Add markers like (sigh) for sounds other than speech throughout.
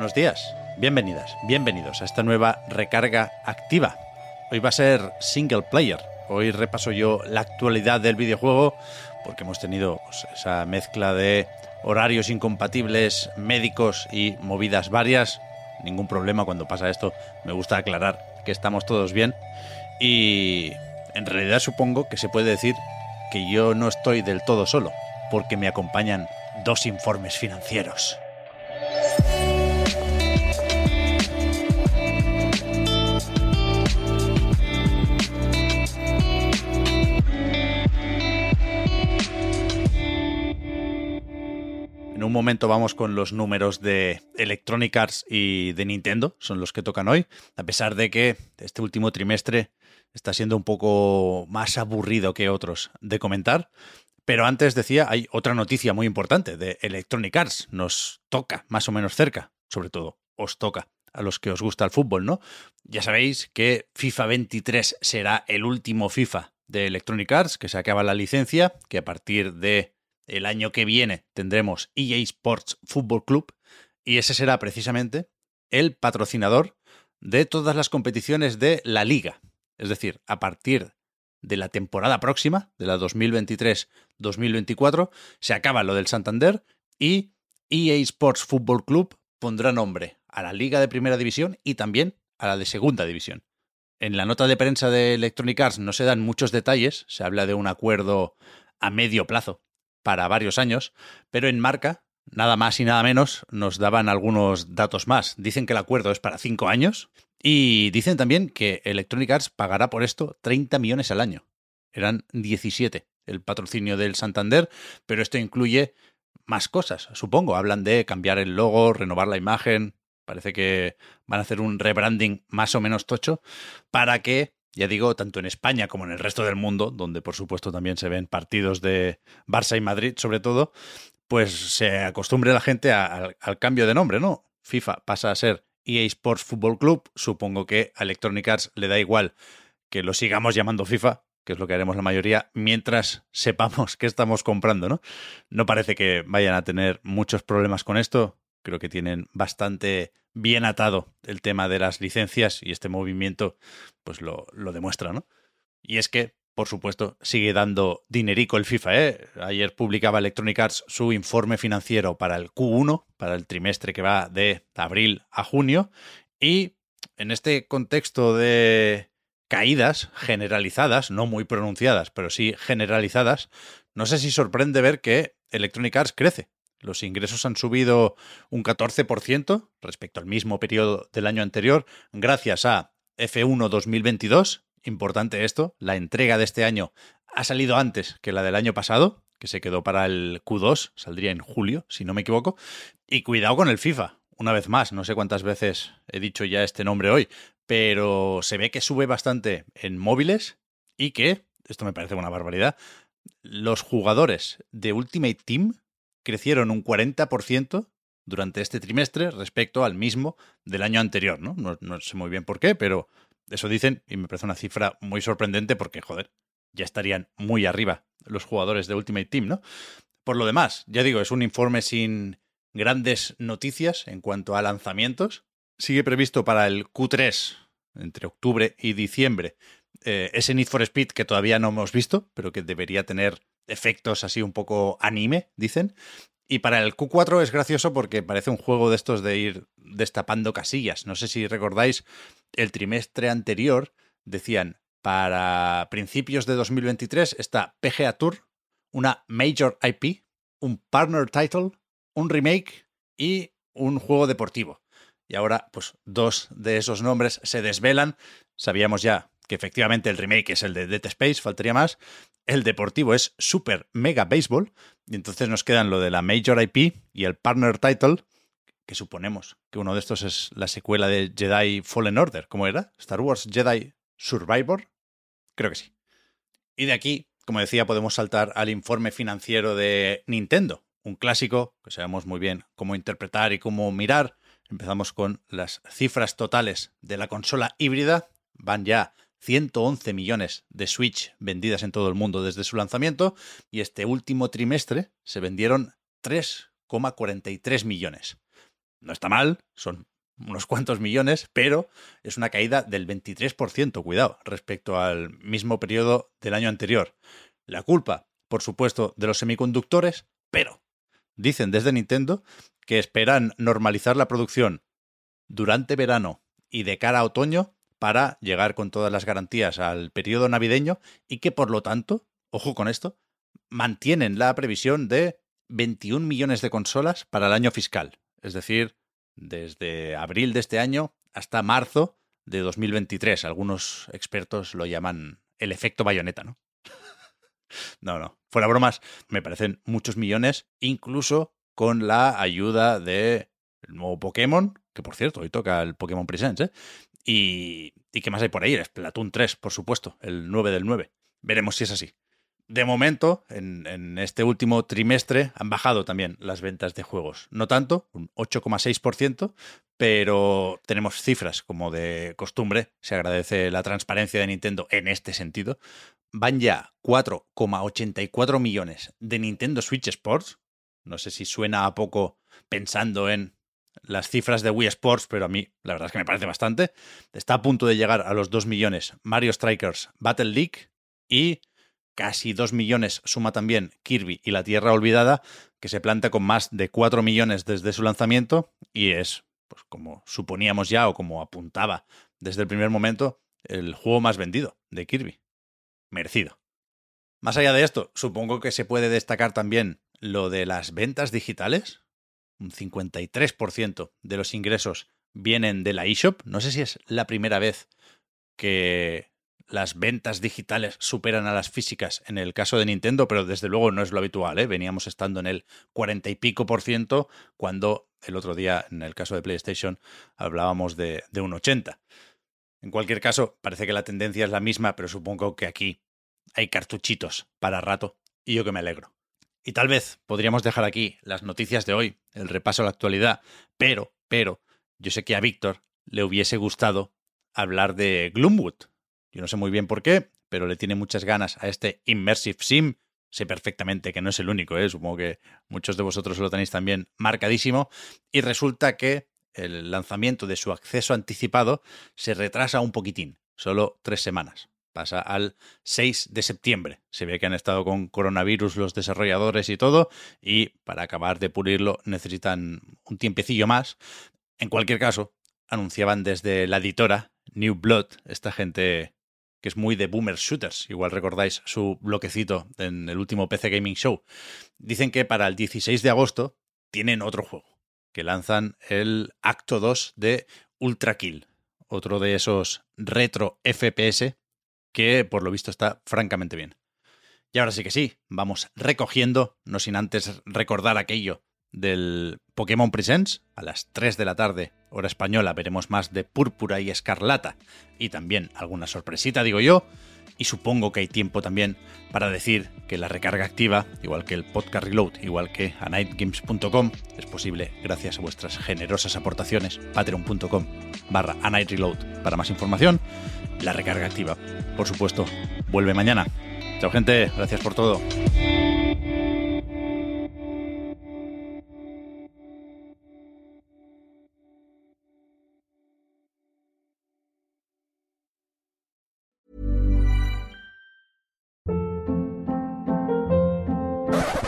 Buenos días, bienvenidas, bienvenidos a esta nueva recarga activa. Hoy va a ser single player. Hoy repaso yo la actualidad del videojuego porque hemos tenido pues, esa mezcla de horarios incompatibles, médicos y movidas varias. Ningún problema cuando pasa esto. Me gusta aclarar que estamos todos bien. Y en realidad supongo que se puede decir que yo no estoy del todo solo, porque me acompañan dos informes financieros. En un momento vamos con los números de Electronic Arts y de Nintendo, son los que tocan hoy, a pesar de que este último trimestre está siendo un poco más aburrido que otros de comentar. Pero antes decía, hay otra noticia muy importante de Electronic Arts, nos toca más o menos cerca, sobre todo os toca a los que os gusta el fútbol, ¿no? Ya sabéis que FIFA 23 será el último FIFA de Electronic Arts, que se acaba la licencia, que a partir de el año que viene tendremos EA Sports Football Club y ese será precisamente el patrocinador de todas las competiciones de la liga. Es decir, a partir de la temporada próxima, de la 2023-2024, se acaba lo del Santander y EA Sports Football Club pondrá nombre a la liga de primera división y también a la de segunda división. En la nota de prensa de Electronic Arts no se dan muchos detalles, se habla de un acuerdo a medio plazo para varios años, pero en marca, nada más y nada menos, nos daban algunos datos más. Dicen que el acuerdo es para cinco años y dicen también que Electronic Arts pagará por esto 30 millones al año. Eran 17 el patrocinio del Santander, pero esto incluye más cosas, supongo. Hablan de cambiar el logo, renovar la imagen. Parece que van a hacer un rebranding más o menos tocho para que ya digo, tanto en España como en el resto del mundo, donde por supuesto también se ven partidos de Barça y Madrid sobre todo, pues se acostumbre la gente al cambio de nombre, ¿no? FIFA pasa a ser EA Sports Football Club, supongo que a Electronic Arts le da igual que lo sigamos llamando FIFA, que es lo que haremos la mayoría, mientras sepamos (laughs) qué estamos comprando, ¿no? No parece que vayan a tener muchos problemas con esto. Creo que tienen bastante bien atado el tema de las licencias y este movimiento pues lo, lo demuestra, ¿no? Y es que, por supuesto, sigue dando dinerico el FIFA, ¿eh? Ayer publicaba Electronic Arts su informe financiero para el Q1, para el trimestre que va de abril a junio, y en este contexto de caídas generalizadas, no muy pronunciadas, pero sí generalizadas, no sé si sorprende ver que Electronic Arts crece. Los ingresos han subido un 14% respecto al mismo periodo del año anterior, gracias a F1 2022. Importante esto, la entrega de este año ha salido antes que la del año pasado, que se quedó para el Q2, saldría en julio, si no me equivoco. Y cuidado con el FIFA, una vez más, no sé cuántas veces he dicho ya este nombre hoy, pero se ve que sube bastante en móviles y que, esto me parece una barbaridad, los jugadores de Ultimate Team crecieron un 40% durante este trimestre respecto al mismo del año anterior, ¿no? ¿no? Sé muy bien por qué, pero eso dicen y me parece una cifra muy sorprendente porque, joder, ya estarían muy arriba los jugadores de Ultimate Team, ¿no? Por lo demás, ya digo, es un informe sin grandes noticias en cuanto a lanzamientos. Sigue previsto para el Q3, entre octubre y diciembre, eh, ese Need for Speed que todavía no hemos visto, pero que debería tener efectos así un poco anime, dicen. Y para el Q4 es gracioso porque parece un juego de estos de ir destapando casillas. No sé si recordáis, el trimestre anterior decían, para principios de 2023 está PGA Tour, una Major IP, un Partner Title, un remake y un juego deportivo. Y ahora, pues dos de esos nombres se desvelan. Sabíamos ya que efectivamente el remake es el de Dead Space, faltaría más. El deportivo es Super Mega Baseball, y entonces nos quedan lo de la Major IP y el Partner Title, que suponemos que uno de estos es la secuela de Jedi Fallen Order. ¿Cómo era? ¿Star Wars Jedi Survivor? Creo que sí. Y de aquí, como decía, podemos saltar al informe financiero de Nintendo, un clásico que sabemos muy bien cómo interpretar y cómo mirar. Empezamos con las cifras totales de la consola híbrida. Van ya 111 millones de Switch vendidas en todo el mundo desde su lanzamiento y este último trimestre se vendieron 3,43 millones. No está mal, son unos cuantos millones, pero es una caída del 23%, cuidado, respecto al mismo periodo del año anterior. La culpa, por supuesto, de los semiconductores, pero dicen desde Nintendo que esperan normalizar la producción durante verano y de cara a otoño para llegar con todas las garantías al periodo navideño y que por lo tanto, ojo con esto, mantienen la previsión de 21 millones de consolas para el año fiscal, es decir, desde abril de este año hasta marzo de 2023. Algunos expertos lo llaman el efecto bayoneta, ¿no? (laughs) no, no, fuera bromas, me parecen muchos millones, incluso con la ayuda de el nuevo Pokémon, que por cierto, hoy toca el Pokémon Presents, ¿eh? Y, ¿Y qué más hay por ahí? Splatoon 3, por supuesto, el 9 del 9. Veremos si es así. De momento, en, este último trimestre han bajado también las ventas de juegos. No tanto, un 8,6%, pero tenemos cifras como de costumbre. Se agradece la transparencia de Nintendo en este sentido. Van ya 4,84 millones de Nintendo Switch Sports. No sé si suena a poco pensando en las cifras de Wii Sports, pero a mí la verdad es que me parece bastante. Está a punto de llegar a los 2 millones Mario Strikers Battle League y casi 2 millones suma también Kirby y la Tierra Olvidada, que se planta con más de 4 millones desde su lanzamiento y es, pues como suponíamos ya o como apuntaba desde el primer momento, el juego más vendido de Kirby. Merecido. Más allá de esto, supongo que se puede destacar también lo de las ventas digitales. Un 53% de los ingresos vienen de la eShop. No sé si es la primera vez que las ventas digitales superan a las físicas en el caso de Nintendo, pero desde luego no es lo habitual. ¿eh? Veníamos estando en el 40 y pico por ciento cuando el otro día, en el caso de PlayStation, hablábamos de, de un 80. En cualquier caso, parece que la tendencia es la misma, pero supongo que aquí hay cartuchitos para rato y yo que me alegro. Y tal vez podríamos dejar aquí las noticias de hoy, el repaso a la actualidad, pero, pero, yo sé que a Víctor le hubiese gustado hablar de Gloomwood, yo no sé muy bien por qué, pero le tiene muchas ganas a este Immersive Sim. Sé perfectamente que no es el único, ¿eh? supongo que muchos de vosotros lo tenéis también marcadísimo. Y resulta que el lanzamiento de su acceso anticipado se retrasa un poquitín, solo tres semanas. Pasa al 6 de septiembre. Se ve que han estado con coronavirus los desarrolladores y todo, y para acabar de pulirlo necesitan un tiempecillo más. En cualquier caso, anunciaban desde la editora New Blood, esta gente que es muy de boomer shooters. Igual recordáis su bloquecito en el último PC Gaming Show. Dicen que para el 16 de agosto tienen otro juego, que lanzan el acto 2 de Ultra Kill, otro de esos retro FPS que por lo visto está francamente bien. Y ahora sí que sí, vamos recogiendo, no sin antes recordar aquello del Pokémon Presents. A las 3 de la tarde, hora española, veremos más de Púrpura y Escarlata y también alguna sorpresita, digo yo. Y supongo que hay tiempo también para decir que la recarga activa, igual que el podcast reload, igual que a nightgames.com, es posible gracias a vuestras generosas aportaciones. Patreon.com barra a para más información. La recarga activa, por supuesto, vuelve mañana. Chao gente, gracias por todo.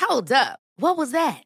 Hold up. What was that?